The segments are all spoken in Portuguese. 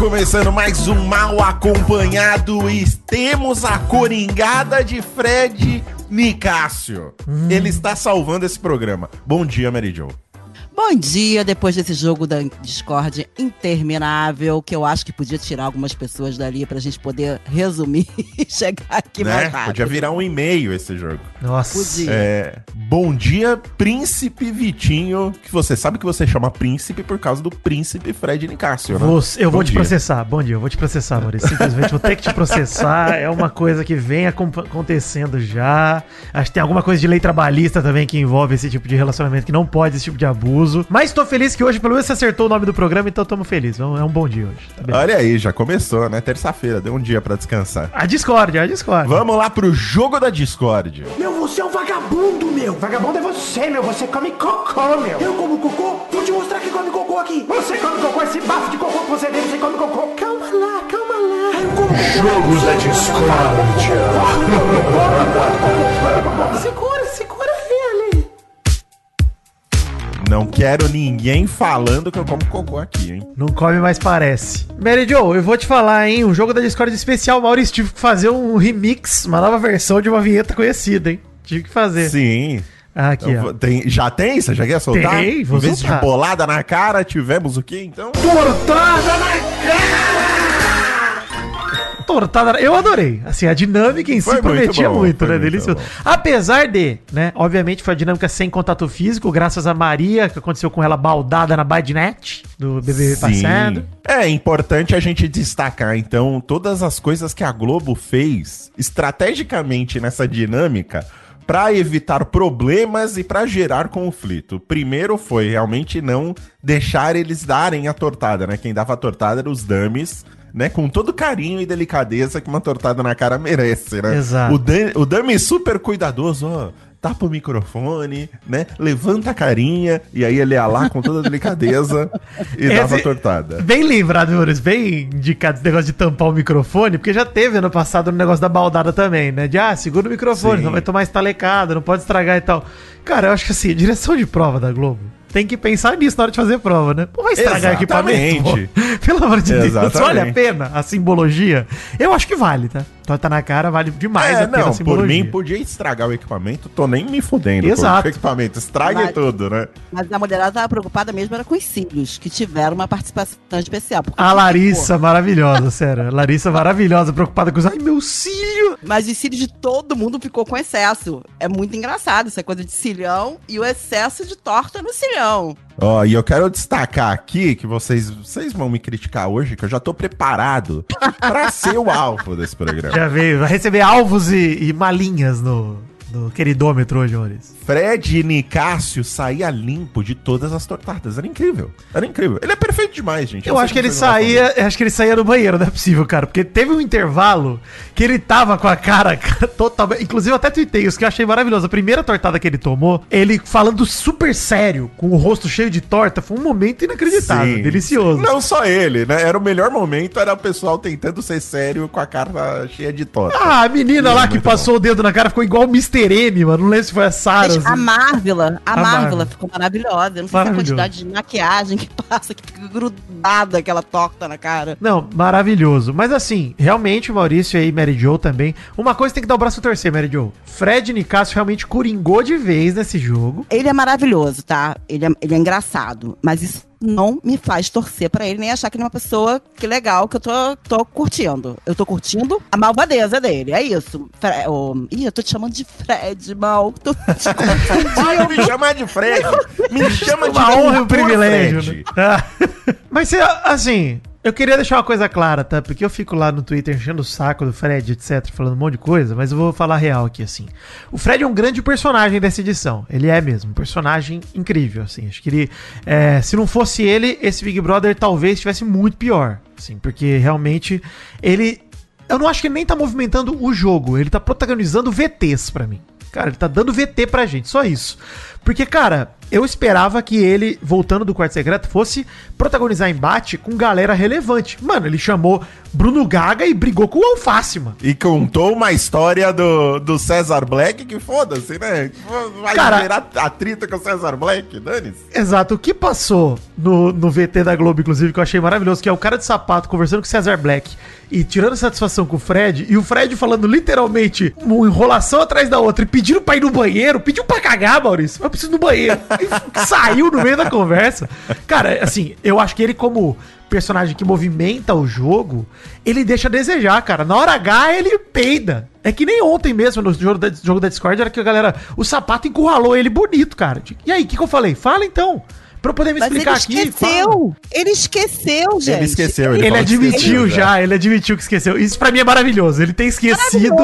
Começando mais um Mal Acompanhado e temos a coringada de Fred Nicásio. Ele está salvando esse programa. Bom dia, Mary Jo. Bom dia, depois desse jogo da Discord interminável, que eu acho que podia tirar algumas pessoas dali pra gente poder resumir e chegar aqui né? mais rápido. Podia virar um e-mail esse jogo. Nossa. Podia. É, bom dia, Príncipe Vitinho, que você sabe que você chama Príncipe por causa do Príncipe Fred Nicásio, né? Você- eu vou Bom te dia. processar. Bom dia, eu vou te processar, Maurício. Simplesmente vou ter que te processar. É uma coisa que vem acontecendo já. Acho que tem alguma coisa de lei trabalhista também que envolve esse tipo de relacionamento, que não pode esse tipo de abuso. Mas tô feliz que hoje, pelo menos, você acertou o nome do programa, então tamo feliz. É um bom dia hoje. Tá? Olha aí, já começou, né? Terça-feira, deu um dia pra descansar. A Discord, a Discord. Vamos lá pro jogo da Discord. Meu, você é um vagabundo, meu! Vagabundo é você, meu! Você come cocô, meu! Eu como cocô? Vou te mostrar que come cocô aqui! Você come cocô, esse bafo de cocô que você tem, você come cocô! Calma lá, calma lá! Eu como cocô! Jogos da. Segura, segura Não quero ninguém falando que eu como cocô aqui, hein? Não come, mas parece. Mary Jo, eu vou te falar, hein? Um jogo da Discord especial, Maurício, tive que fazer um remix, uma nova versão de uma vinheta conhecida, hein? Tive que fazer. Sim. Ah, Aqui, Então, ó. tem- já tem? Você já quer soltar? Tem, vou Em vez de soltar. bolada na cara, tivemos o quê, então? Tortada na Tortada. Eu adorei. Assim, a dinâmica em Foi si muito prometia bom, muito, né? muito Delicioso. bom. Apesar de, né? Obviamente foi a dinâmica sem contato físico, graças a Maria, que aconteceu com ela baldada na Badnet, do BBB passado. É importante a gente destacar, então, todas as coisas que a Globo fez estrategicamente nessa dinâmica para evitar problemas e para gerar conflito. Primeiro foi realmente não deixar eles darem a tortada, né? Quem dava a tortada eram os dummies, né? Com todo carinho e delicadeza que uma tortada na cara merece, né? Exato. O, Dan- o dummy super cuidadoso, ó. Tapa o microfone, né? Levanta a carinha e aí ele ia lá com toda a delicadeza e dava a Esse- tortada. Bem lembrado, Maurício, bem indicado esse negócio de tampar o microfone, porque já teve ano passado no negócio da baldada também, né? De, ah, segura o microfone, Sim. não vai tomar estalecada, não pode estragar e tal. Cara, eu acho que assim, direção de prova da Globo. Tem que pensar nisso na hora de fazer prova, né? Pô, vai estragar equipamento. Exatamente. pô. Pelo amor de Deus, Exatamente. vale a pena a simbologia? Eu acho que vale, tá? Torta na cara vale demais É, a não, por mim podia estragar o equipamento, tô nem me fudendo. Exato. que O equipamento estrague Mas- tudo, né? Mas a mulherada tava preocupada mesmo era com os cílios, que tiveram uma participação especial. porque, A Larissa, pô, maravilhosa, sério. A Larissa maravilhosa, preocupada com os. Ai, meu cílio! Mas os cílios de todo mundo ficou com excesso. É muito engraçado essa coisa de cilhão e o excesso de torta no cilhão. Ó, e eu quero destacar aqui que vocês, vocês vão me criticar hoje, que eu já tô preparado pra ser o alvo desse programa. Já veio, vai receber alvos e, e malinhas no, no queridômetro hoje, Maurício. Fred e Nicásio saía limpo de todas as tortadas. Era incrível. Era incrível. Ele é perfeito demais, gente. Eu sei acho que ele saía, eu acho que ele saía do banheiro, não é possível, cara, porque teve um intervalo que ele tava com a cara totalmente, inclusive eu até tuitei isso que eu achei maravilhoso. A primeira tortada que ele tomou, ele falando super sério, com o rosto cheio de torta, foi um momento inacreditável, Sim. delicioso. Não só ele, né? Era o melhor momento, era o pessoal tentando ser sério com a cara cheia de torta. Ah, a menina É, lá que passou o dedo na cara ficou igual o Mr. M, mano. Não lembro se foi a Sarah. Gente, a assim. Marvela, a, A Marvela ficou maravilhosa. Eu não sei se a quantidade de maquiagem que passa, que fica grudada aquela torta na cara. Não, maravilhoso. Mas assim, realmente o Maurício e Mary Jo também. Uma coisa tem que dar o braço a torcer, Mary Jo. Fred Nicasso realmente coringou de vez nesse jogo. Ele é maravilhoso, tá? Ele é, ele é engraçado. Mas isso não me faz torcer pra ele, nem achar que ele é uma pessoa que legal, que eu tô, tô curtindo. Eu tô curtindo a malvadeza dele. É isso. Fre oh, ih, eu tô te chamando de Fred, mal. Tô te Pode me chamar de Fred. Me chama de Uma honra e um privilégio. Né? Ah. Mas você, assim, eu queria deixar uma coisa clara, tá? Porque eu fico lá no Twitter enchendo o saco do Fred, etc, falando um monte de coisa, mas eu vou falar real aqui, assim. O Fred é um grande personagem dessa edição. Ele é mesmo, um personagem incrível, assim. Acho que ele, é, se não fosse ele, esse Big Brother talvez estivesse muito pior, assim, porque realmente ele... Eu não acho que ele nem tá movimentando o jogo, ele tá protagonizando VTs pra mim. Cara, ele tá dando VT pra gente, só isso. Porque, cara, eu esperava que ele, voltando do quarto secreto, fosse protagonizar embate com galera relevante. Mano, ele chamou Bruno Gaga e brigou com o Alface, mano. E contou uma história do, do César Black que foda-se, né? Vai Cara- gerar atrito com o César Black, dane-se. Exato. O que passou no, no VT da Globo, inclusive, que eu achei maravilhoso, que é o cara de sapato conversando com o Cesar Black e tirando satisfação com o Fred, e o Fred falando literalmente uma enrolação atrás da outra e pedindo pra ir no banheiro, pediu pra cagar, Maurício. Eu preciso ir no banheiro. E saiu no meio da conversa. Cara, assim, eu acho que ele, como personagem que movimenta o jogo, ele deixa a desejar, cara. Na hora H, ele peida. É que nem ontem mesmo, no jogo da, jogo da Discord, era que a galera. O sapato encurralou ele bonito, cara. E aí, o que, que eu falei? Fala então. Pra eu poder me Mas ele explicar aqui. fala. esqueceu. Ele esqueceu, gente. Ele esqueceu, Ele, que admitiu esqueceu já, ele admitiu que esqueceu. Isso pra mim é maravilhoso. Ele tem esquecido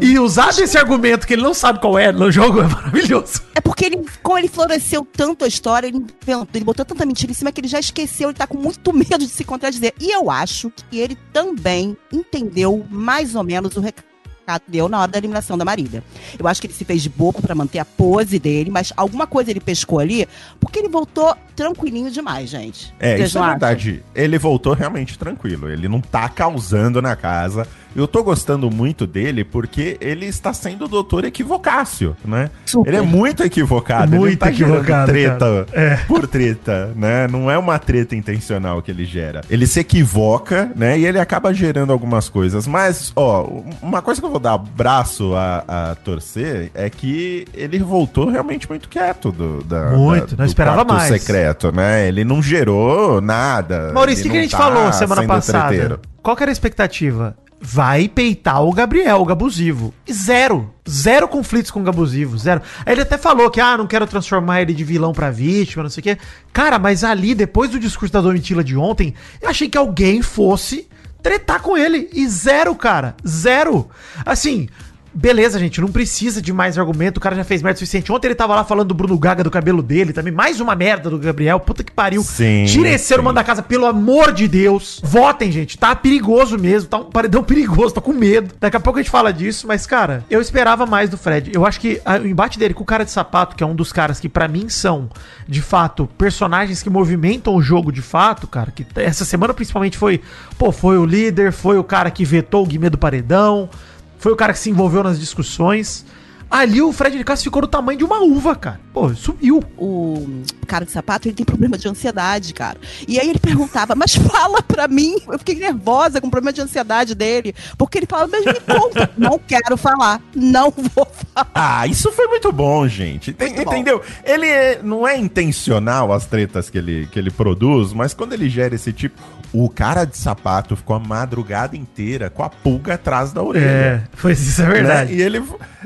e usado esse argumento que ele não sabe qual é no jogo é maravilhoso. É porque ele, como ele floresceu tanto a história, ele inventou, ele botou tanta mentira em cima que ele já esqueceu, ele tá com muito medo de se contradizer. E eu acho que ele também entendeu mais ou menos o recado que deu na hora da eliminação da Marília. Eu acho que ele se fez de bobo pra manter a pose dele, mas alguma coisa ele pescou ali, porque ele voltou tranquilinho demais, gente. É, Vocês isso é verdade. Ele voltou realmente tranquilo. Ele não tá causando na casa. Eu tô gostando muito dele porque ele está sendo o doutor equivocácio, né? Super. Ele é muito equivocado. ele Muito não tá equivocado, treta. É. por treta, né? Não é uma treta intencional que ele gera. Ele se equivoca, né? E ele acaba gerando algumas coisas. Mas, ó, uma coisa que eu vou dar braço a, a torcer é que ele voltou realmente muito quieto do, da, Muito, não esperava mais. secreto, né? Ele não gerou nada. Maurício, o que, Ele que a gente tá falou semana passada? treteiro. Qual que era a expectativa? Vai peitar o Gabriel, o Gabusivo. E Zero. Zero conflitos com o Gabusivo. Zero. Aí ele até falou que, ah, não quero transformar ele de vilão pra vítima, não sei o quê. Cara, mas ali, depois do discurso da Domitila de ontem, eu achei que alguém fosse tretar com ele. E zero, cara. Zero. Assim. Beleza, gente, não precisa de mais argumento. O cara já fez merda o suficiente. Ontem ele tava lá falando do Bruno Gaga, do cabelo dele também. Mais uma merda do Gabriel. Puta que pariu. Sim, Tira esse ser humano da casa, pelo amor de Deus. Votem, gente. Tá perigoso mesmo. Tá um paredão perigoso. Tô com medo. Daqui a pouco a gente fala disso. Mas, cara, eu esperava mais do Fred. Eu acho que a- o embate dele com o cara de sapato, que é um dos caras que pra mim são, de fato, personagens que movimentam o jogo de fato, cara. Que essa semana principalmente foi, pô, foi o líder, foi o cara que vetou o Guimê do paredão, foi o cara que se envolveu nas discussões. Ali o Fred de Castro ficou do tamanho de uma uva, cara. Pô, subiu. o cara de sapato, ele tem problema de ansiedade, cara. E aí ele perguntava, mas fala pra mim. Eu fiquei nervosa com o problema de ansiedade dele. Porque ele falava, mas me conta. não quero falar. Não vou falar. Ah, isso foi muito bom, gente. Muito bom. entendeu? Ele é- não é intencional as tretas que ele, que ele produz, mas quando ele gera esse tipo. O cara de sapato ficou a madrugada inteira com a pulga atrás da orelha. É, foi isso, é verdade. Né? E ele.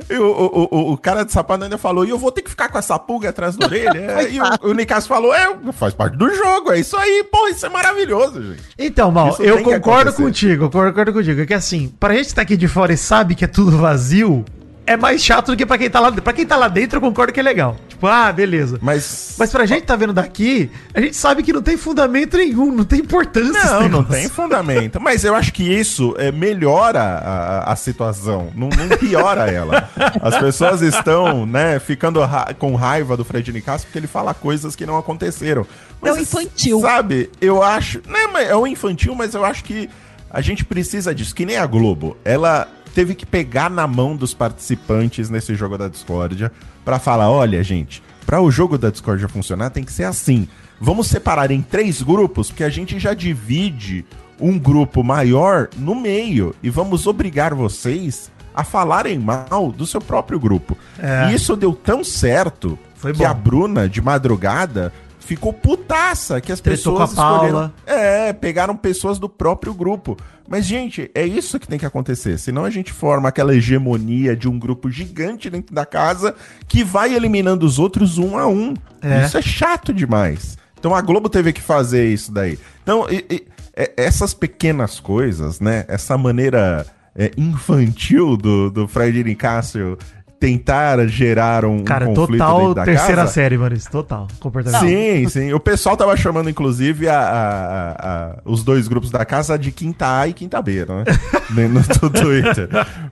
e o, o, o, o cara de sapato ainda falou: e eu vou ter que ficar com essa pulga atrás da orelha? E o, o Nicasso falou: é, faz parte do jogo, é isso aí, pô, isso é maravilhoso, gente. Então, Mal, Isso eu que concordo contigo, eu concordo contigo. É que assim, pra gente estar aqui de fora e sabe que é tudo vazio, é mais chato do que pra quem tá lá dentro. Pra quem tá lá dentro, eu concordo que é legal. Tipo, ah, beleza. Mas. Mas pra gente tá vendo daqui, a gente sabe que não tem fundamento nenhum, não tem importância Não, não tem fundamento. Mas eu acho que isso é, melhora a, a situação, não, não piora ela. As pessoas estão, né, ficando ra- com raiva do Fred Nicasso porque ele fala coisas que não aconteceram. É o infantil. Sabe, eu acho. Né, mas é o infantil, mas eu acho que a gente precisa disso. Que nem a Globo. Ela teve que pegar na mão dos participantes nesse jogo da discórdia pra falar: olha, gente, pra o jogo da discórdia funcionar tem que ser assim. Vamos separar em três grupos, porque a gente já divide um grupo maior no meio e vamos obrigar vocês a falarem mal do seu próprio grupo. É. E isso deu tão certo Foi que bom. a Bruna, de madrugada, ficou putaça que as Tretou pessoas com a Paula. É, pegaram pessoas do próprio grupo. Mas, gente, é isso que tem que acontecer. Senão a gente forma aquela hegemonia de um grupo gigante dentro da casa que vai eliminando os outros um a um. É. Isso é chato demais. Então a Globo teve que fazer isso daí. Então, e- e- é- essas pequenas coisas, né? Essa maneira é, infantil do, do Fred Nicásio tentar gerar um, um Cara, conflito total da terceira casa. série, Maurício. Total. Comportamento. Sim, sim. O pessoal tava chamando, inclusive, a, a- a- os dois grupos da casa de quinta A e quinta B, né? No, no Twitter.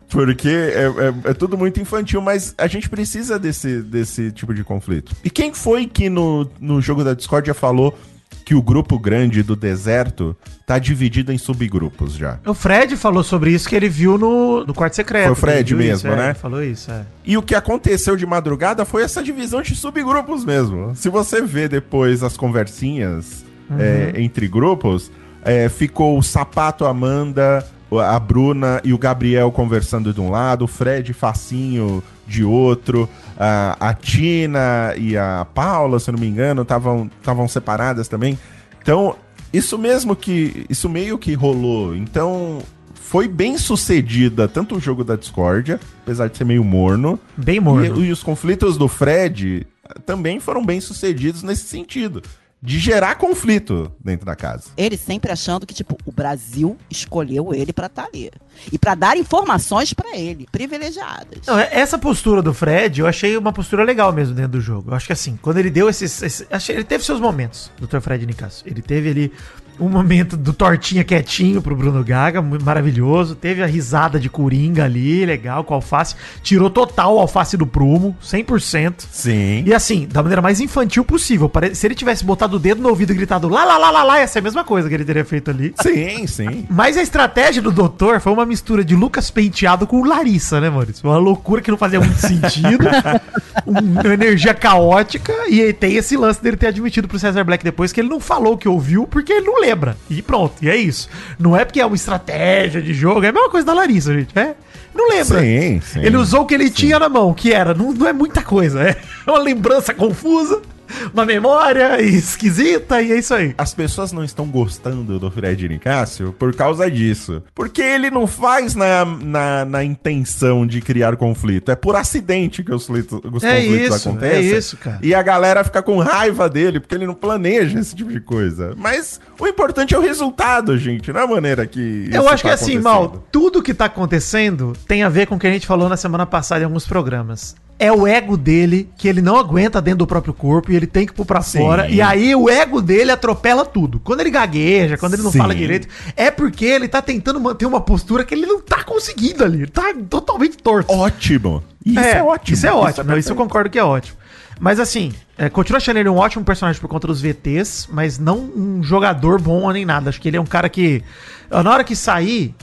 Porque é, é- é tudo muito infantil, mas a gente precisa desse, desse tipo de conflito. E quem foi que no, no jogo da Discord falou que o grupo grande do deserto tá dividido em subgrupos já? O Fred falou sobre isso que ele viu no, no quarto secreto. Foi o Fred mesmo, isso, é, né? ele falou isso, é. E o que aconteceu de madrugada foi essa divisão de subgrupos mesmo. Se você vê depois as conversinhas é, entre grupos, é, ficou o Sapato Amanda, a Bruna e o Gabriel conversando de um lado, o Fred Facinho de outro, a, a Tina e a Paula, se eu não me engano, estavam separadas também. Então, isso mesmo que. Isso meio que rolou. Então. Foi bem sucedida tanto o jogo da discórdia, apesar de ser meio morno, Bem morno. e, e os conflitos do Fred também foram bem sucedidos nesse sentido. De gerar conflito dentro da casa. Ele sempre achando que, tipo, o Brasil escolheu ele pra estar ali. E pra dar informações pra ele, privilegiadas. Não, é- essa postura do Fred, eu achei uma postura legal mesmo dentro do jogo. Eu acho que assim, quando ele deu esses. esse- achei- ele teve seus momentos, Dr. Fred Nicasso. Ele teve ali um momento do tortinha quietinho pro Bruno Gaga, maravilhoso. Teve a risada de Coringa ali, legal, com alface. Tirou total o alface do prumo, 100%. Sim. E assim, da maneira mais infantil possível. Se ele tivesse botado o dedo no ouvido e gritado lá, lá, lá, lá, lá, ia ser a mesma coisa que ele teria feito ali. Sim, sim. Mas a estratégia do doutor foi uma mistura de Lucas Penteado com Larissa, né, Maurício? Uma loucura que não fazia muito sentido. uma energia caótica. E tem esse lance dele ter admitido pro Cesar Black depois que ele não falou que ouviu porque ele não lembra. E pronto, e é isso. Não é porque é uma estratégia de jogo, é a mesma coisa da Larissa, gente. É. Não lembra. Sim, sim. Ele usou o que ele tinha na mão, que era, não, não é muita coisa, é uma lembrança confusa, uma memória esquisita, e é isso aí. As pessoas não estão gostando do Fred Nicásio por causa disso. Porque ele não faz na, na, na intenção de criar conflito. É por acidente que os, conflitos- os É conflitos isso, acontecem. é isso, cara. E a galera fica com raiva dele porque ele não planeja esse tipo de coisa. Mas o importante é o resultado, gente. Não é a maneira que. Eu acho que tá assim. Mal, tudo que tá acontecendo tem a ver com o que a gente falou na semana passada em alguns programas. É o ego dele que ele não aguenta dentro do próprio corpo e ele tem que pôr pra Sim. fora. E aí o ego dele atropela tudo. Quando ele gagueja, quando ele não Sim. fala direito, é porque ele tá tentando manter uma postura que ele não tá conseguindo ali. Ele tá totalmente torto. Ótimo. Isso é, ótimo. Isso é ótimo. Não, isso eu concordo que é ótimo. Mas assim, é, continuo achando ele um ótimo personagem por conta dos VTs, mas não um jogador bom nem nada. Acho que ele é um cara que, na hora que sair,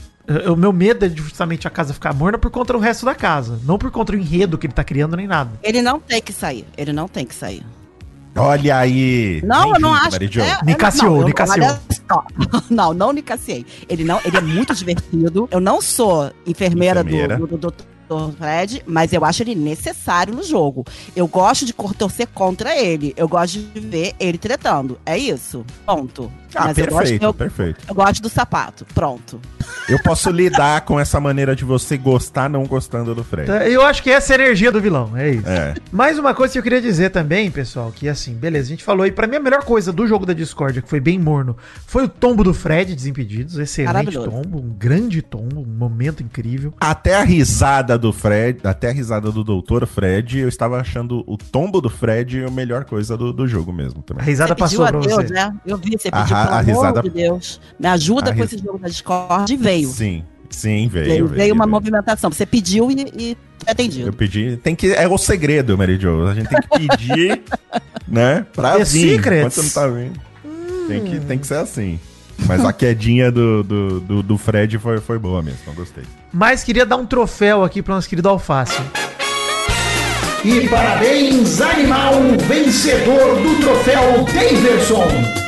o meu medo é de justamente a casa ficar morna por conta do resto da casa. Não por conta do enredo que ele tá criando nem nada. Ele não tem que sair. Ele não tem que sair. Olha aí. Não, Bem eu não vindo, acho. Mary Jo. é- Nicaciou, não, Nicaciou. Não, não Nicaciei. Ele não, ele é muito divertido. Eu não sou enfermeira, Enfermeira. Do, do, do Dr. Fred, mas eu acho ele necessário no jogo. Eu gosto de torcer contra ele. Eu gosto de ver ele tretando. É isso. Ponto. Ah, mas eu gosto, perfeito, eu, perfeito. eu gosto do sapato. Pronto. Eu posso lidar com essa maneira de você gostar não gostando do Fred. Tá, Eu acho que essa é a energia do vilão, é isso. É. Mais uma coisa que eu queria dizer também, pessoal, que assim, beleza, a gente falou aí, pra mim a melhor coisa do jogo da Discord, que foi bem morno, foi o tombo do Fred, Desimpedidos, excelente tombo, um grande tombo, um momento incrível. Até a risada do Fred, até a risada do Doutor Fred, eu estava achando o tombo do Fred a melhor coisa do, do jogo mesmo A também. risada Você passou pra pediu a Deus, você. né? Eu vi, você A pediu, ra- pelo a amor risada- de Deus. Me ajuda A com ris- esse jogo da Discord. E veio. Sim, sim, veio. Veio, veio uma veio. movimentação. Você pediu e, e foi atendido. Eu pedi. Tem que. É o segredo, Mary Jo. A gente tem que pedir, né? Pra The vir. secrets. Enquanto não tá vindo. Tem, que, tem que ser assim. Mas a quedinha do, do, do, do Fred foi, foi boa mesmo. Eu gostei. Mas queria dar um troféu aqui pro nosso querido Alface. E parabéns, animal vencedor do troféu Daverson.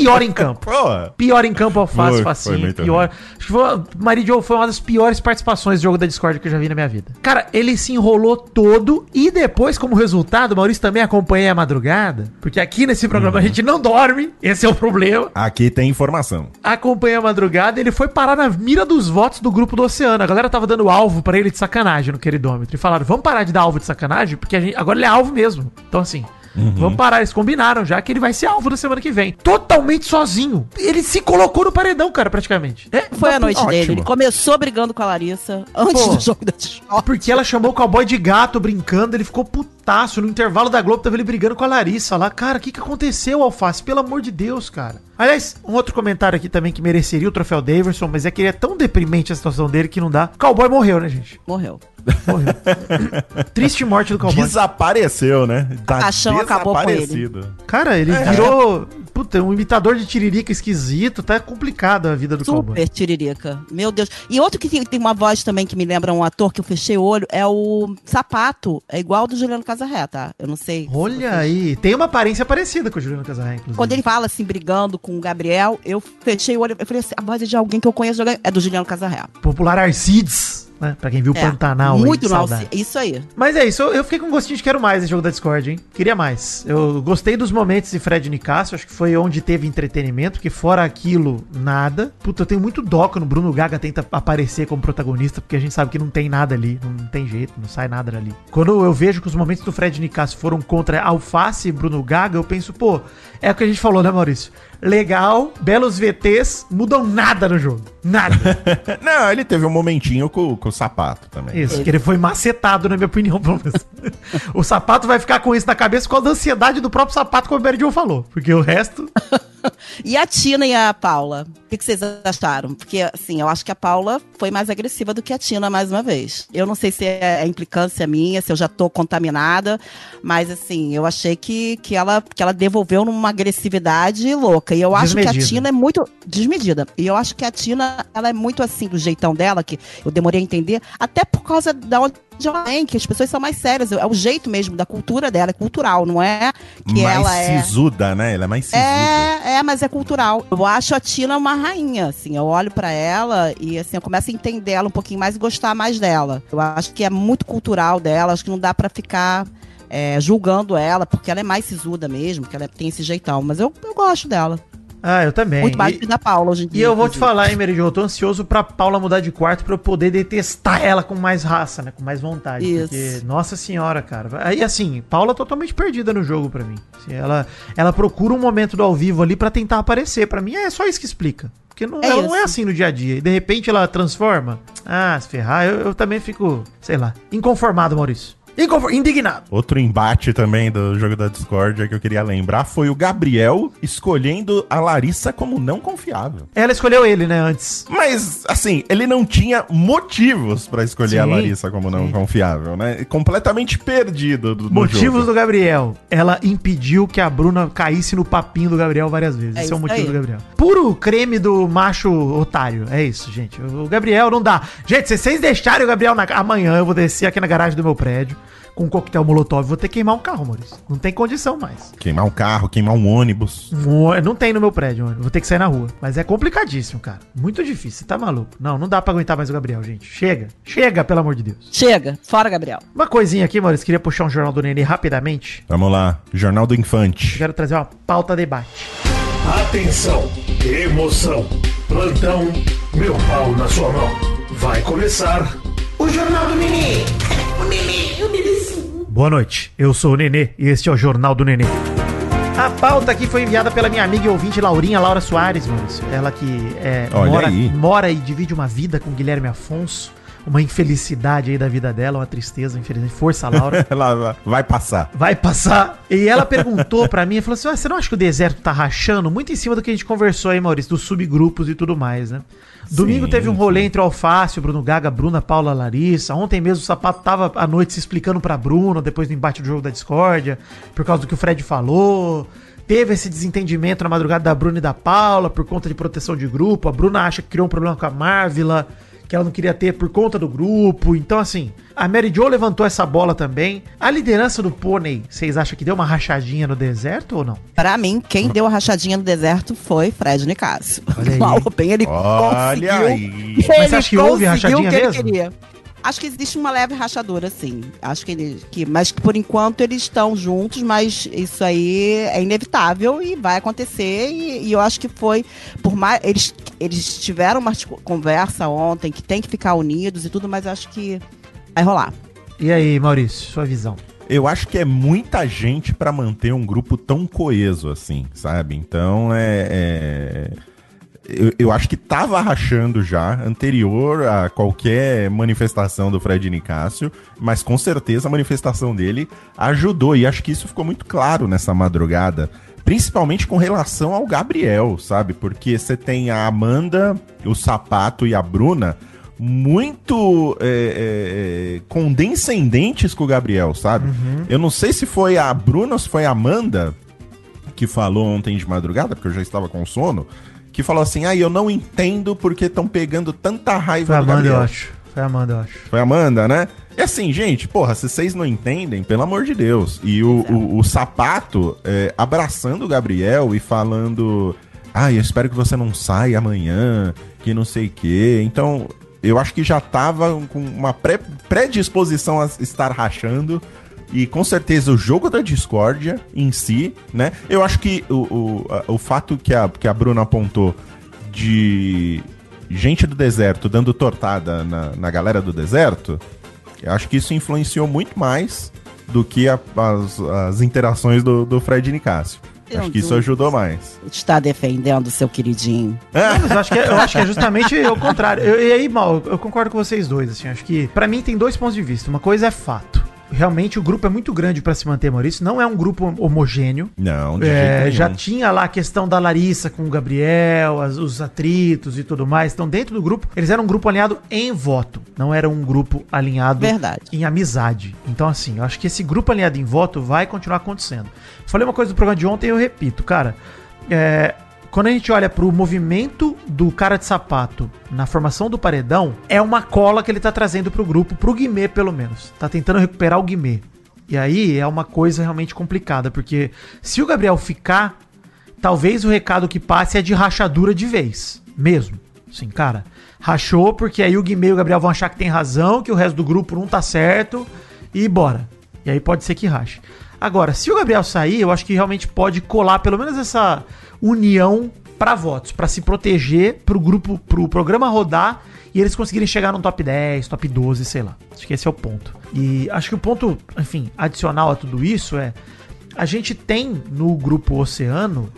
Pior em campo. Pô! Pior em campo, Alface, facinho. pior. Acho que foi, Maridio foi uma das piores participações do jogo da Discord que eu já vi na minha vida. Cara, ele se enrolou todo e depois, como resultado, o Maurício também acompanhei a madrugada. Porque aqui nesse programa a gente não dorme, esse é o problema. Aqui tem informação. Acompanhei a madrugada e ele foi parar na mira dos votos do grupo do Oceano. A galera tava dando alvo pra ele de sacanagem no queridômetro. E falaram, vamos parar de dar alvo de sacanagem, porque gente- agora ele é alvo mesmo. Então, assim, Vamos parar, eles combinaram já que ele vai ser alvo na semana que vem. Totalmente sozinho. Ele se colocou no paredão, cara, praticamente. É, Foi a noite ótimo. dele. Ele começou brigando com a Larissa antes Pô. do jogo da Discord. Porque ela chamou o cowboy de gato brincando, ele ficou putaço. No intervalo da Globo tava ele brigando com a Larissa lá. Cara, o que, que aconteceu, Alface? Pelo amor de Deus, cara. Aliás, um outro comentário aqui também que mereceria o troféu Davidson, mas é que ele é tão deprimente a situação dele que não dá. O cowboy morreu, né, gente? Morreu. Morreu. Triste morte do cowboy. Desapareceu, né? Tá A acabou com ele. desaparecido. Cara, ele É. virou. Puta, um imitador de tiririca esquisito. Tá complicada a vida do cowboy. Super tiririca. Meu Deus. E outro que tem, uma voz também que me lembra um ator que eu fechei o olho é o Sapato. É igual ao do Juliano Casarré, tá? Eu não sei. se Olha vocês- aí. Tem uma aparência parecida com o Juliano Casarré, inclusive. Quando ele fala assim, brigando com o Gabriel, eu fechei o olho. Eu falei assim, a voz é de alguém que eu conheço. É do Juliano Casarré. Popular Arcides, né? Pra quem viu É, Pantanal. aí, Muito não. saudade. Isso aí. Mas é isso, eu, eu fiquei com gostinho de quero mais esse jogo da Discord, hein? Queria mais. Eu gostei dos momentos de Fred Nicásio, acho que foi onde teve entretenimento, porque fora aquilo, nada. Puta, eu tenho muito dó quando o Bruno Gaga tenta aparecer como protagonista, porque a gente sabe que não tem nada ali, não, tem jeito, não sai nada dali. Quando eu vejo que os momentos do Fred Nicásio foram contra Alface e Bruno Gaga, eu penso, pô, é o que a gente falou, né, Maurício? Legal, belos VTs, mudam nada no jogo. Nada. Não, ele teve um momentinho com, com o sapato também. Isso, que ele foi macetado, na minha opinião, pelo menos. o sapato vai ficar com isso na cabeça com a ansiedade do próprio sapato, como o Jo falou. Porque o resto. E a Tina e a Paula? O que, que vocês acharam? Porque, assim, eu acho que a Paula foi mais agressiva do que a Tina mais uma vez. Eu não sei se é implicância minha, se eu já tô contaminada, mas, assim, eu achei que, que, ela, que ela devolveu numa agressividade louca. E eu acho que a. Tina é muito desmedida. E eu acho que a Tina, ela é muito assim, do jeitão dela, que eu demorei a entender, até por causa da onde ela vem, que as pessoas são mais sérias. É o jeito mesmo da cultura dela, é cultural, não é que mais ela é. sisuda, né? Ela é mais sisuda. É, é, mas é cultural. Eu acho a Tina uma rainha, assim. Eu olho pra ela e, assim, eu começo a entender ela um pouquinho mais e gostar mais dela. Eu acho que é muito cultural dela, acho que não dá pra ficar é, julgando ela, porque ela é mais sisuda mesmo, porque ela tem esse jeitão. Mas eu, eu gosto dela. Ah, eu também. muito mais E- do que da Paula hoje em E dia. eu vou te falar, hein, Jo, eu tô ansioso pra Paula mudar de quarto pra eu poder detestar ela com mais raça, né? Com mais vontade. Isso. Porque, nossa senhora, cara. Aí, assim, Paula totalmente perdida no jogo pra mim. Assim, ela, ela procura um momento do ao vivo ali pra tentar aparecer. Pra mim é só isso que explica. Porque não, É ela não é assim no dia a dia. E de repente ela transforma. Ah, se ferrar, eu, eu também fico, sei lá, inconformado, Maurício. Inconfor- indignado. Outro embate também do jogo da Discord que eu queria lembrar foi o Gabriel escolhendo a Larissa como não confiável. Ela escolheu ele, né, antes. Mas, assim, ele não tinha motivos pra escolher a Sim, Larissa como não confiável, né? Completamente perdido do, Motivos jogo. do Gabriel. Ela impediu que a Bruna caísse no papinho do Gabriel várias vezes. É Esse é o motivo aí. do Gabriel. Puro creme do macho otário. É isso, gente. O Gabriel não dá. Gente, se vocês deixarem o Gabriel na... amanhã, eu vou descer aqui na garagem do meu prédio com um coquetel molotov. Vou ter que queimar um carro, Maurício. Não tem condição mais. Queimar um carro, queimar um ônibus. Não tem no meu prédio, mano. Vou ter que sair na rua. Mas é complicadíssimo, cara. Muito difícil. Você tá maluco. Não, não dá pra aguentar mais o Gabriel, gente. Chega. Chega, pelo amor de Deus. Chega, fora, Gabriel. Uma coisinha aqui, Maurício. Queria puxar um jornal do Nenê rapidamente. Vamos lá, Jornal do Infante. Quero trazer uma pauta debate. Atenção, emoção, plantão, meu pau na sua mão. Vai começar o Jornal do Nenê. O Nenê, o Nenêzinho. Boa noite, eu sou o Nenê e este é o Jornal do Nenê. A pauta aqui foi enviada pela minha amiga e ouvinte Laurinha Laura Soares, Maurício. Ela que é, mora, aí. mora e divide uma vida com Guilherme Afonso. Uma infelicidade aí da vida dela, uma tristeza, infelizmente. Força, Laura. Ela vai- passar. Vai passar. E ela perguntou pra mim, falou assim: "Ah, você não acha que o deserto tá rachando? Muito em cima do que a gente conversou aí, Maurício, dos subgrupos e tudo mais, né? Domingo Sim, teve um rolê sim. entre o Alface, o Bruno Gaga, Bruna, Paula, Larissa. Ontem mesmo o Sapato tava à noite se explicando pra Bruno, depois do embate do jogo da discórdia, por causa do que o Fred falou. Teve esse desentendimento na madrugada da Bruna e da Paula por conta de proteção de grupo. A Bruna acha que criou um problema com a Marvila que ela não queria ter por conta do grupo. Então, assim, a Mary Jo levantou essa bola também. A liderança do Pônei, vocês acham que deu uma rachadinha no deserto ou não? Pra mim, quem deu a rachadinha no deserto foi Fred Nicásio. Olha aí. Mal bem, ele Olha conseguiu. aí. Mas você acha que houve rachadinha que ele mesmo? queria. Acho que existe uma leve rachadura, sim. Acho que ele. Que, mas que por enquanto eles estão juntos, mas isso aí é inevitável e vai acontecer. E, e eu acho que foi. Por mais. Eles, eles tiveram uma conversa ontem que tem que ficar unidos e tudo, mas acho que vai rolar. E aí, Maurício, sua visão? eu acho que é muita gente pra manter um grupo tão coeso assim, sabe? Então é. é- Eu, eu acho que tava rachando já, anterior a qualquer manifestação do Fred Nicásio, mas com certeza a manifestação dele ajudou, e acho que isso ficou muito claro nessa madrugada, principalmente com relação ao Gabriel, sabe? Porque você tem a Amanda, o Sapato e a Bruna muito é, é, é, condescendentes com o Gabriel, sabe? Eu não sei se foi a Bruna ou se foi a Amanda que falou ontem de madrugada, porque eu já estava com sono, que falou assim: ah, eu não entendo porque estão pegando tanta raiva Foi a do Amanda, Gabriel. eu acho. Foi a Amanda, eu acho. Foi a Amanda, né? É assim, gente, porra, se vocês não entendem, pelo amor de Deus. E o, o, o sapato é, abraçando o Gabriel e falando: Ah, eu espero que você não saia amanhã, que não sei o quê. Então, eu acho que já tava com uma pré- predisposição a estar rachando. E com certeza o jogo da discórdia em si, né? Eu acho que o, o, a- o fato que a, que a Bruna apontou de gente do deserto dando tortada na, na galera do deserto, eu acho que isso influenciou muito mais do que a- as, as interações do, do Fred Nicásio. Eu Acho que isso ajudou mais. Está defendendo o seu queridinho. Mas eu acho, que é, eu acho que é justamente o contrário. Eu- e aí, Mal, eu concordo com vocês dois. Assim, acho que, pra mim, tem dois pontos de vista. Uma coisa é fato. Realmente, o grupo é muito grande pra se manter, Maurício. Não é um grupo homogêneo. Não, de É, jeito já tinha lá a questão da Larissa com o Gabriel, as- os atritos e tudo mais. Então, dentro do grupo, eles eram um grupo alinhado em voto. Não era um grupo alinhado Verdade. em amizade. Então, assim, eu acho que esse grupo alinhado em voto vai continuar acontecendo. Falei uma coisa do programa de ontem e eu repito, cara. É, quando a gente olha pro movimento do cara de sapato na formação do paredão, é uma cola que ele tá trazendo pro grupo, pro Guimê, pelo menos. Tá tentando recuperar o Guimê. E aí é uma coisa realmente complicada, porque se o Gabriel ficar, talvez o recado que passe é de rachadura de vez. Mesmo. Sim, cara. Rachou, porque aí o Guimê e o Gabriel vão achar que tem razão, que o resto do grupo não tá certo, e bora. E aí pode ser que rache. Agora, se o Gabriel sair, eu acho que realmente pode colar pelo menos essa união pra votos, pra se proteger pro grupo, pro programa rodar e eles conseguirem chegar no top 10, top 12, sei lá. Acho que esse é o ponto. E acho que o ponto, enfim, adicional a tudo isso é a gente tem no grupo Oceano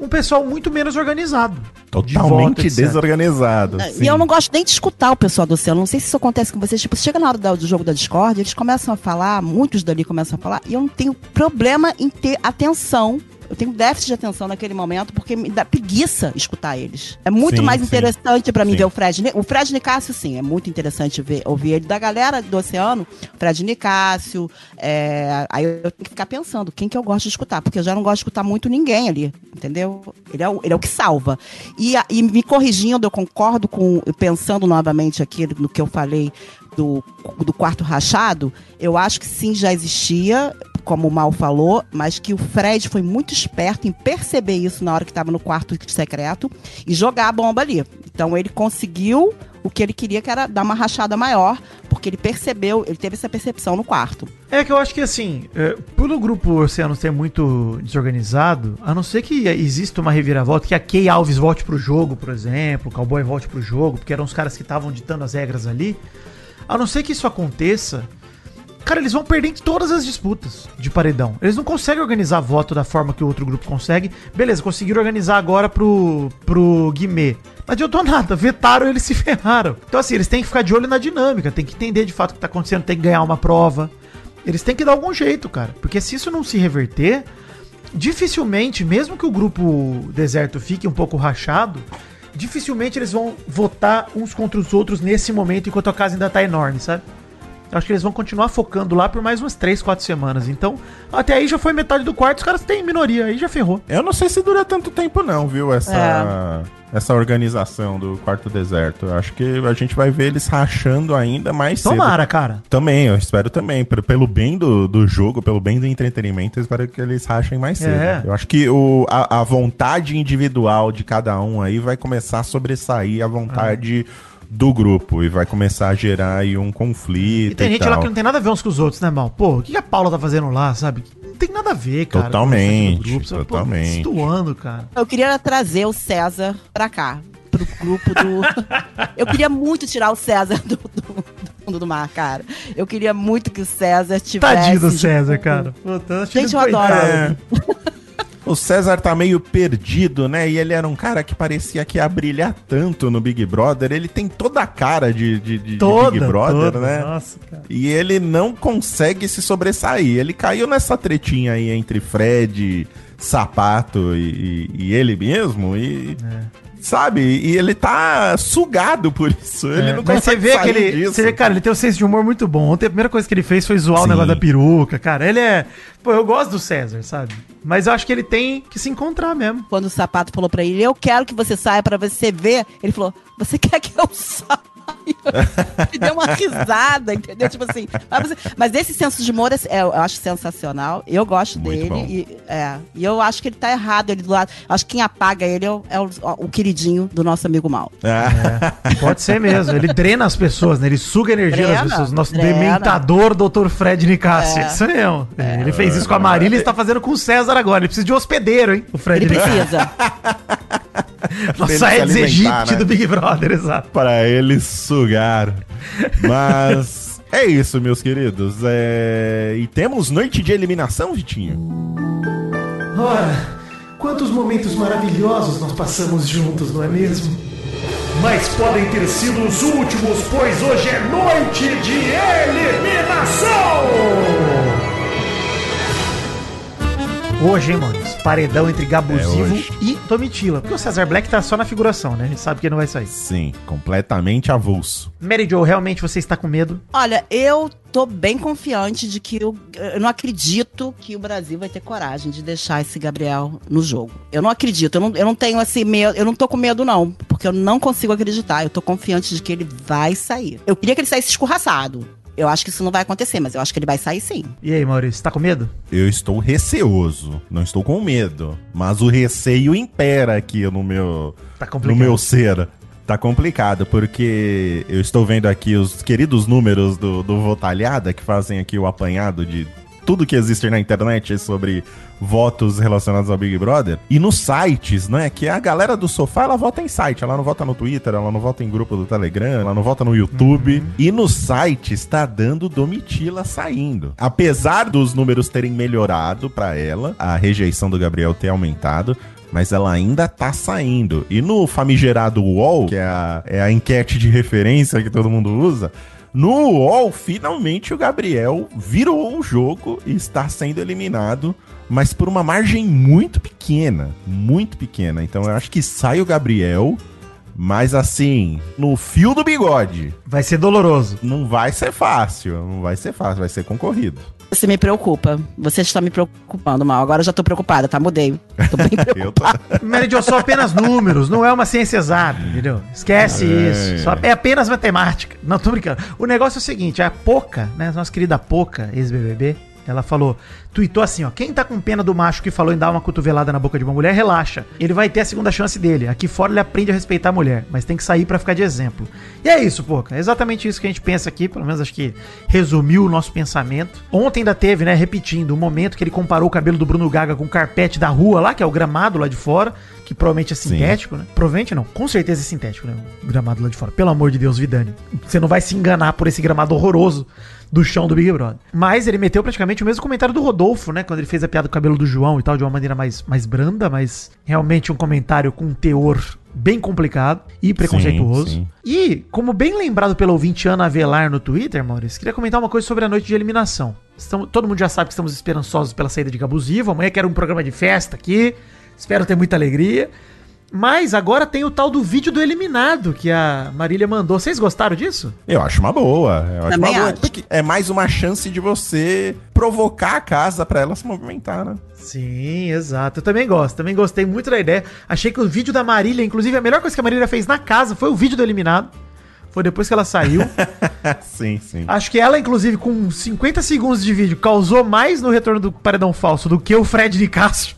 um pessoal muito menos organizado. de voto, Totalmente desorganizado. sim. E eu não gosto nem de escutar o pessoal do Oceano. Não sei se isso acontece com vocês. Tipo, chega na hora do jogo da Discord, eles começam a falar, muitos dali começam a falar, e eu não tenho problema em ter atenção. Eu tenho déficit de atenção naquele momento, porque me dá preguiça escutar eles. É muito Sim, mais interessante pra mim Sim. ver o Fred. O Fred Nicásio, sim, é muito interessante ver, ouvir ele. Da galera do Oceano, Fred Nicásio. é, aí eu tenho que ficar pensando, quem que eu gosto de escutar? Porque eu já não gosto de escutar muito ninguém ali, entendeu? Ele é o, ele é o que salva. E, e me corrigindo, eu concordo com. Pensando novamente aqui no que eu falei do, do quarto rachado, eu acho que sim, já existia, como o Mal falou, mas que o Fred foi muito esperto em perceber isso na hora que estava no quarto secreto e jogar a bomba ali. Então ele conseguiu o que ele queria, que era dar uma rachada maior, porque ele percebeu, ele teve essa percepção no quarto. É que eu acho que assim, é, pelo grupo Oceano ser muito desorganizado, a não ser que exista uma reviravolta, que a Kay Alves volte pro jogo, por exemplo, o Cowboy volte pro jogo, porque eram os caras que estavam ditando as regras ali. A não ser que isso aconteça, cara, eles vão perder em todas as disputas de paredão. Eles não conseguem organizar voto da forma que o outro grupo consegue. Beleza, conseguiram organizar agora pro, pro Guimê. Não adiantou nada, vetaram eles se ferraram. Então, assim, eles têm que ficar de olho na dinâmica, tem que entender de fato o que tá acontecendo, tem que ganhar uma prova. Eles têm que dar algum jeito, cara. Porque se isso não se reverter, dificilmente, mesmo que o grupo deserto fique um pouco rachado, dificilmente eles vão votar uns contra os outros nesse momento enquanto a casa ainda tá enorme, sabe? Eu acho que eles vão continuar focando lá por mais umas 3, 4 semanas. Então, até aí já foi metade do quarto, os caras têm minoria, aí já ferrou. Eu não sei se dura tanto tempo, não, viu? Essa, essa organização do quarto deserto. Eu acho que a gente vai ver eles rachando ainda mais cedo. Tomara, cara. Também, eu espero também. Pelo bem do, do jogo, pelo bem do entretenimento, eu espero que eles rachem mais cedo. É. Eu acho que o, a, a vontade individual de cada um aí vai começar a sobressair a vontade do grupo e vai começar a gerar aí um conflito. E tem gente tal. lá que não tem nada a ver uns com os outros, né, mal? Pô, o que a Paula tá fazendo lá, sabe? Não tem nada a ver, cara. o Totalmente, do sabe? Pô, totalmente. Destoando, cara. Eu queria trazer o César pra cá, pro grupo do. Eu queria muito tirar o César do, do- fundo do mar, cara. Eu queria muito que o César tivesse. Tadinho do César, cara. Puta, Gente, eu adoro. É. O César tá meio perdido, né? E ele era um cara que parecia que ia brilhar tanto no Big Brother. Ele tem toda a cara de, de- de- Toda, Big Brother, toda. né? Nossa, cara. E ele não consegue se sobressair. Ele caiu nessa tretinha aí entre Fred, Sapato e, e- e ele mesmo. E. Sabe? E ele tá sugado por isso. Ele É, não mas você consegue vê que sair ele. disso. Você vê, cara, ele tem um senso de humor muito bom. Ontem a primeira coisa que ele fez foi zoar Sim. o negócio da peruca, cara. Ele é. Pô, eu gosto do César, sabe? Mas eu acho que ele tem que se encontrar mesmo. Quando o sapato falou pra ele, eu quero que você saia pra você ver, ele falou, você quer que eu saia? Ele deu uma risada, entendeu? Tipo assim. Mas, mas esse senso de humor, é- eu acho sensacional. Eu gosto Muito dele. bom. E, é, e eu acho que ele tá errado. Ele do lado. Acho que quem apaga ele é o, é o- o queridinho do nosso amigo mal. Ah, Pode ser mesmo. Ele drena as pessoas, né? Ele suga a energia Drena, das pessoas. Nosso drena. dementador, Dr. Fred Nicássia. É. Isso mesmo. Ele fez isso com a Marília e está fazendo com o César agora. Ele precisa de um hospedeiro, hein? O Fred Ele precisa. Nossa Aedes alimentar, aegypti né? do Big Brother, exato. para ele sugar. Mas é isso, meus queridos. É... E temos noite de eliminação, Vitinho? Ora, quantos momentos maravilhosos nós passamos juntos, não é mesmo? Mas podem ter sido os últimos, pois hoje é noite de eliminação! Hoje, hein, mano? Paredão entre Gabusivo É e Tomitila. Porque o Cesar Black tá só na figuração, né? A gente sabe que ele não vai sair. Sim, completamente avulso. Mary Jo, realmente você está com medo? Olha, eu tô bem confiante de que eu, eu não acredito que o Brasil vai ter coragem de deixar esse Gabriel no jogo. Eu não acredito, eu não, eu não tenho esse medo, eu não tô com medo não, porque eu não consigo acreditar. Eu tô confiante de que ele vai sair. Eu queria que ele saísse escorraçado. Eu acho que isso não vai acontecer, mas eu acho que ele vai sair sim. E aí, Maurício, tá com medo? Eu estou receoso, não estou com medo, mas o receio impera aqui no meu, Tá no complicado. meu ser. Tá complicado, porque eu estou vendo aqui os queridos números do, do Votalhada, que fazem aqui o apanhado de tudo que existe na internet sobre votos relacionados ao Big Brother. E nos sites, né? Que a galera do sofá, ela vota em site. Ela não vota no Twitter, ela não vota em grupo do Telegram, ela não vota no YouTube. E no site está dando Domitila saindo. Apesar dos números terem melhorado pra ela, a rejeição do Gabriel ter aumentado, mas ela ainda tá saindo. E no famigerado UOL, que é a, é a enquete de referência que todo mundo usa, no UOL, finalmente o Gabriel virou o jogo e está sendo eliminado, mas por uma margem muito pequena. Muito pequena. Então eu acho que sai o Gabriel, mas assim, no fio do bigode. Vai ser doloroso. Não vai ser fácil, não vai ser fácil, vai ser concorrido. Você me preocupa. Você está me preocupando mal. Agora eu já tô preocupada, tá? Mudei. Tô bem tô... preocupada. Mary Jo, são apenas números, não é uma ciência exata, entendeu? Esquece É. isso. Só é apenas matemática. Não, tô brincando. O negócio é o seguinte, a Poca, né, nossa querida Poca, ex-BBB, ela falou, tweetou assim, ó, quem tá com pena do macho que falou em dar uma cotovelada na boca de uma mulher, relaxa. Ele vai ter a segunda chance dele. Aqui fora ele aprende a respeitar a mulher, mas tem que sair pra ficar de exemplo. E é isso, Poca. É exatamente isso que a gente pensa aqui, pelo menos acho que resumiu o nosso pensamento. Ontem ainda teve, né, repetindo, o momento que ele comparou o cabelo do Bruno Gaga com o carpete da rua lá, que é o gramado lá de fora, que provavelmente é sintético, né? Provavelmente não, com certeza é sintético, né? O gramado lá de fora. Pelo amor de Deus, Vidani. Você não vai se enganar por esse gramado horroroso do chão do Big Brother. Mas ele meteu praticamente o mesmo comentário do Rodolfo, né? Quando ele fez a piada do cabelo do João e tal, de uma maneira mais, mais branda, mas realmente um comentário com um teor bem complicado e preconceituoso. sim. E, como bem lembrado pelo ouvinte Ana Avelar no Twitter, Maurício, queria comentar uma coisa sobre a noite de eliminação. Estamos- todo mundo já sabe que estamos esperançosos pela saída de Gabusivo. Amanhã quero um programa de festa aqui. Espero ter muita alegria. Mas agora tem o tal do vídeo do eliminado que a Marília mandou. Vocês gostaram disso? Eu acho uma boa. Eu acho Também uma boa. acho. porque é mais uma chance de você provocar a casa pra ela se movimentar, né? Sim, exato. Eu também gosto. Também gostei muito da ideia. Achei que o vídeo da Marília, inclusive, a melhor coisa que a Marília fez na casa foi o vídeo do eliminado. Foi depois que ela saiu. sim, sim. Acho que ela, inclusive, com 50 segundos de vídeo, causou mais no retorno do Paredão Falso do que o Fred de Castro.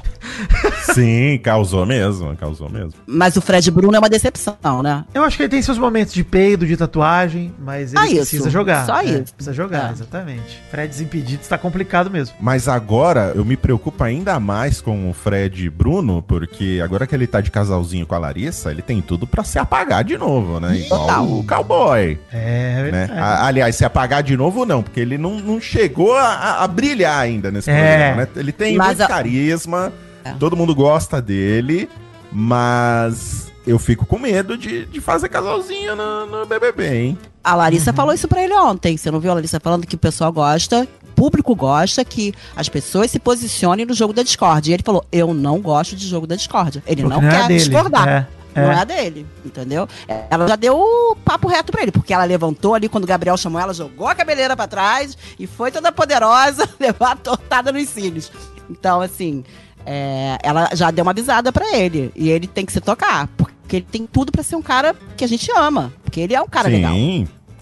Sim, causou mesmo, causou mesmo. Mas o Fred Bruno é uma decepção, né? Eu acho que ele tem seus momentos de peido, de tatuagem, mas ele Ah, isso. precisa jogar. Só É, isso. Precisa jogar, É. exatamente. Fred desimpedido está complicado mesmo. Mas agora eu me preocupo ainda mais com o Fred Bruno, porque agora que ele tá de casalzinho com a Larissa, ele tem tudo pra se apagar de novo, né? Igual Total. o cowboy. É, Né? verdade. A- aliás, se apagar de novo, não, porque ele não, não chegou a, a- a brilhar ainda nesse É. programa, né? Ele tem Mas muito a- carisma, É. todo mundo gosta dele, mas eu fico com medo de, de fazer casalzinho no, no BBB, hein? A Uhum. Larissa falou isso pra ele ontem. Você não viu a Larissa falando que o pessoal gosta, o público gosta que as pessoas se posicionem no jogo da Discord. E ele falou: Eu não gosto de jogo da Discord. Ele Porque não, não é quer dele. discordar. É, Não é. é a dele, entendeu? Ela já deu o papo reto pra ele, porque ela levantou ali quando o Gabriel chamou ela, jogou a cabeleira pra trás e foi toda poderosa, levou a tortada nos cílios. Então, assim, é, ela já deu uma avisada pra ele. E ele tem que se tocar, porque ele tem tudo pra ser um cara que a gente ama. Porque ele é um cara sim, legal.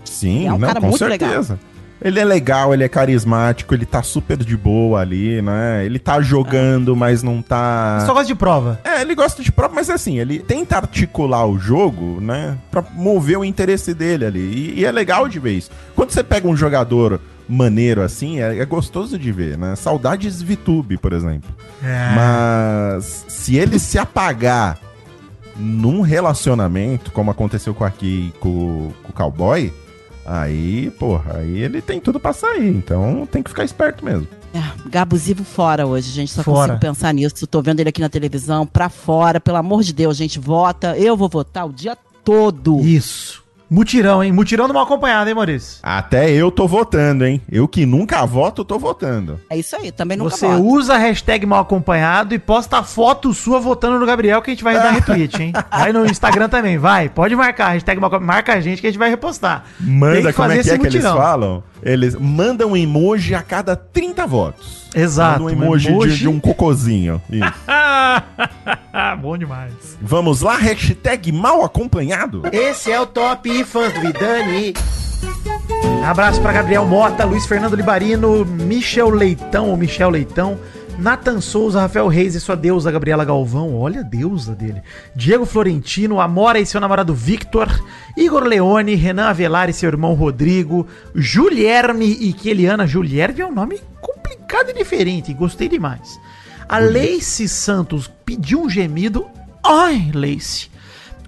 sim, É um não, cara com muito certeza. Ele é legal, ele é carismático, ele tá super de boa ali, né? Ele tá jogando, mas não tá. Só gosta de prova. É, ele gosta de prova, mas assim, ele tenta articular o jogo, né? Pra mover o interesse dele ali. E, e é legal de ver isso. Quando você pega um jogador maneiro assim, é, é gostoso de ver, né? Saudades VTube, por exemplo. É. Mas se ele se apagar num relacionamento, como aconteceu com aqui com, com o cowboy, aí, porra, aí ele tem tudo pra sair. Então tem que ficar esperto mesmo. É, Gabusivo fora hoje, gente. Só Fora. consigo pensar nisso. Tô vendo ele aqui na televisão, pra fora. Pelo amor de Deus, gente, vota. Eu vou votar o dia todo. Isso. Mutirão, hein? Mutirão do mal acompanhado, hein, Maurício? Até eu tô votando, hein? Eu que nunca voto, tô votando. É isso aí, também nunca Você voto. usa a hashtag mal acompanhado e posta a foto sua votando no Gabriel que a gente vai dar retweet, hein? Vai no Instagram também, vai. Pode marcar, hashtag mal acompanhado. Marca a gente que a gente vai repostar. Manda, como é que é que eles mutirão. falam? Eles mandam um emoji a cada 30 votos. Exato, Manda um emoji, um emoji. De, de um cocôzinho. Isso. Bom demais. Vamos lá, hashtag mal acompanhado. Esse é o Top Fãs do Vidani. Abraço pra Gabriel Mota, Luiz Fernando Libarino, Michel Leitão ou Michel Leitão, Nathan Souza, Rafael Reis e sua deusa Gabriela Galvão. Olha a deusa dele. Diego Florentino, Amora e seu namorado Victor, Igor Leone, Renan Avelar e seu irmão Rodrigo, Julierme e Keliana. Julierme é um nome complicado e diferente, gostei demais. A Leice Santos pediu um gemido. Ai, Leice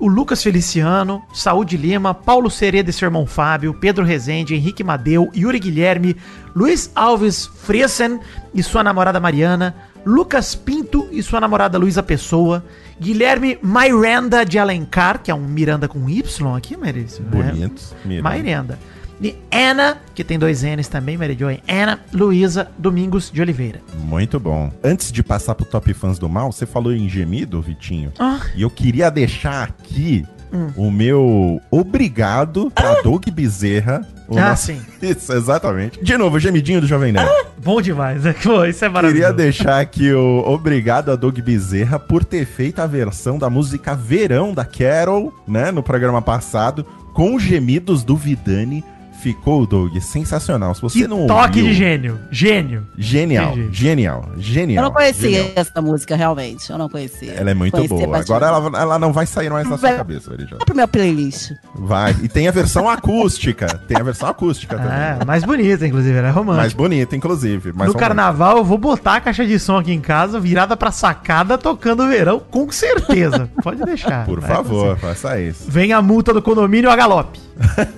o Lucas Feliciano, Saúde Lima, Paulo Sereda e seu irmão Fábio, Pedro Rezende, Henrique Madeu, Yuri Guilherme, Luiz Alves Friesen e sua namorada Mariana, Lucas Pinto e sua namorada Luísa Pessoa, Guilherme Miranda de Alencar, que é um Miranda com Y aqui, Merício. né? Bonito. Mira. Miranda. E Ana, que tem dois N's também, Mary Joy. Ana Luísa Domingos de Oliveira. Muito bom. Antes de passar pro Top Fãs do Mal, você falou em gemido, Vitinho. Ah. E eu queria deixar aqui Hum. o meu obrigado pra Doug Bezerra. o Ah, nosso- sim. Isso, exatamente. De novo, o gemidinho do Jovem Nerd. Bom demais. Pô, isso é Queria maravilhoso. deixar aqui o obrigado a Doug Bezerra por ter feito a versão da música Verão da Carol, né, no programa passado, com os gemidos do Vidani. Ficou, Doug, sensacional. Se você Que não toque ouviu, de gênio. Gênio. Genial, Entendi. genial, genial. Eu não conhecia genial. essa música, realmente. Eu não conhecia. Ela é muito Conhecia boa. Agora ela, ela não vai sair mais na sua Vai. cabeça. Vai pro meu playlist. Vai. E tem a versão acústica. Tem a versão acústica também. Ah, mais bonita, inclusive, ela é Mais romântica. bonita, inclusive. mais no romântica. carnaval eu vou botar a caixa de som aqui em casa, virada pra sacada, tocando verão, com certeza. Pode deixar. Por Vai favor, faça isso. Vem a multa do condomínio a galope.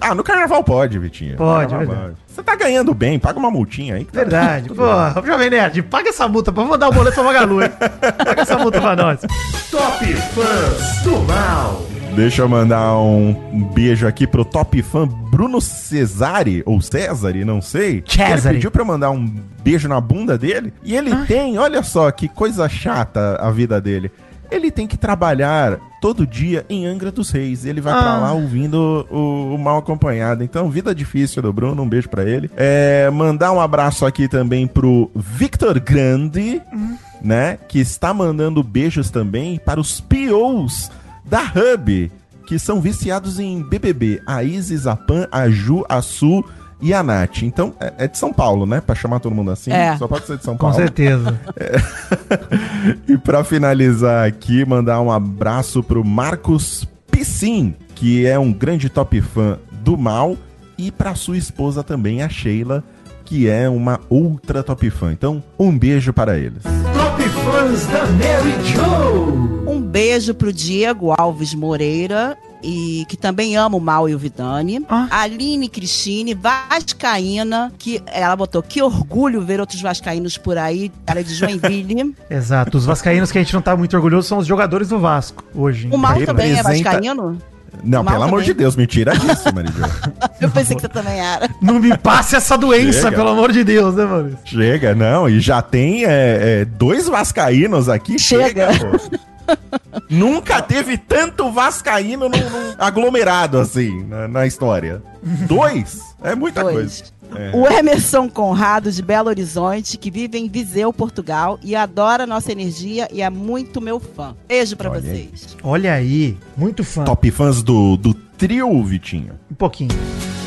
Ah, no carnaval pode, Vitinho. Pode, verdade. Você tá ganhando bem, paga uma multinha aí. que tá- Verdade. tudo Pô, Jovem Nerd, paga essa multa. Vamos mandar o boleto pra Magalu, hein? Paga essa multa pra nós. Top Fãs do Mal. bem. Deixa eu mandar um beijo aqui pro top fã Bruno Cesare, ou Cesare, não sei. Cesare. Ele pediu pra eu mandar um beijo na bunda dele. E ele tem, olha só que coisa chata a vida dele. Ele tem que trabalhar todo dia em Angra dos Reis. Ele vai pra Ah. lá ouvindo o, o mal acompanhado. Então, vida difícil do Bruno, um beijo pra ele. É, mandar um abraço aqui também pro Victor Grande, né? Que está mandando beijos também para os POs da Hub, que são viciados em BBB. A Isis, a Pan, a Ju, a Su e a Nath. Então, é, é de São Paulo, né? Pra chamar todo mundo assim. É. Só pode ser de São Com Paulo. certeza. E pra finalizar aqui, mandar um abraço pro Marcos Piscin, que é um grande top fã do mal, e pra sua esposa também, a Sheila, que é uma outra top fã. Então, um beijo para eles. Top fãs da Mary Jo. Um beijo pro Diego Alves Moreira, e que também ama o Mal e o Vidani. Ah. Aline Cristine, Vascaína, que ela botou que orgulho ver outros Vascaínos por aí. Ela é de Joinville. Exato. Os vascaínos que a gente não tá muito orgulhoso são os jogadores do Vasco hoje. o Mal também é Representa- Vascaíno? Não, Mal pelo amor também. de Deus, mentira disso, Marijo. Eu pensei que você também era. Não me passe essa doença, Chega. pelo amor de Deus, né, mano? Chega, não, e já tem é, é, dois vascaínos aqui. Chega. pô. Nunca teve tanto vascaíno num, num aglomerado assim na, na história. Dois? É muita Dois. coisa. É. O Emerson Conrado, de Belo Horizonte, que vive em Viseu, Portugal, e adora nossa energia e é muito meu fã. Beijo pra Olha aí. vocês. Olha aí, muito fã. Top fãs do, do trio, Vitinho. Um pouquinho.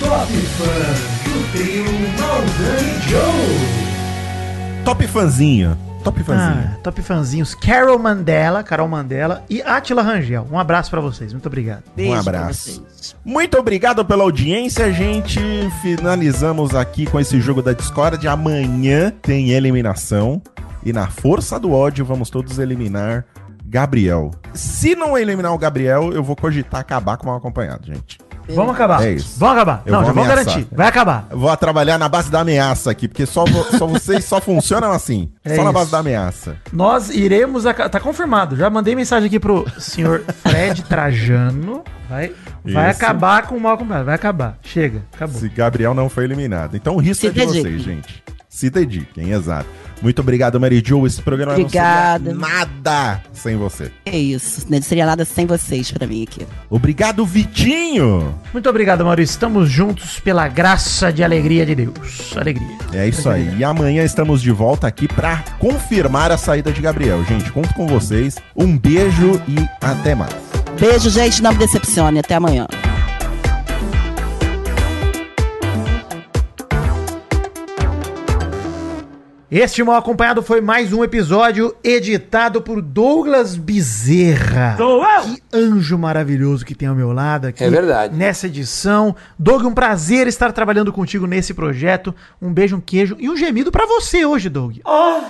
Top fãs do trio Maldani Joe. Top fãzinha. Top fãzinha. Ah, top fãzinhos. Carol Mandela, Carol Mandela e Atila Rangel. Um abraço pra vocês, muito obrigado. Beijo pra abraço. Muito obrigado pela audiência, gente. Finalizamos aqui com esse jogo da Discord. Amanhã tem eliminação. E na força do ódio, vamos todos eliminar Gabriel. Se não eliminar o Gabriel, eu vou cogitar acabar com o mal acompanhado, gente. Vamos acabar. É isso. Vamos acabar. Eu não, vou já vou ameaçar. garantir. Vai acabar. Eu vou trabalhar na base da ameaça aqui, porque só, vo- só vocês só funcionam assim. É só na isso. base da ameaça. Nós iremos. Tá confirmado. Já mandei mensagem aqui pro senhor Fred Trajano. Vai, vai acabar com o mal acompanhado. Vai acabar. Chega. Acabou. Se Gabriel não foi eliminado. Então o risco Se é de vocês, gente. Se dediquem, exato. Muito obrigado, Mary Jo. Esse programa Obrigada. não seria nada sem você. É isso. Não seria nada sem vocês pra mim aqui. Obrigado, Vitinho. Muito obrigado, Maurício. Estamos juntos pela graça de alegria de Deus. Alegria. É isso aí. E amanhã estamos de volta aqui pra confirmar a saída de Gabriel. Gente, conto com vocês. Um beijo e até mais. Beijo, gente. Não me decepcione. Até amanhã. Este mal acompanhado foi mais um episódio editado por Douglas Bezerra. Sou eu. Que anjo maravilhoso que tem ao meu lado aqui. É verdade. Nessa edição. Doug, um prazer estar trabalhando contigo nesse projeto. Um beijo, um queijo e um gemido pra você hoje, Doug. Oh,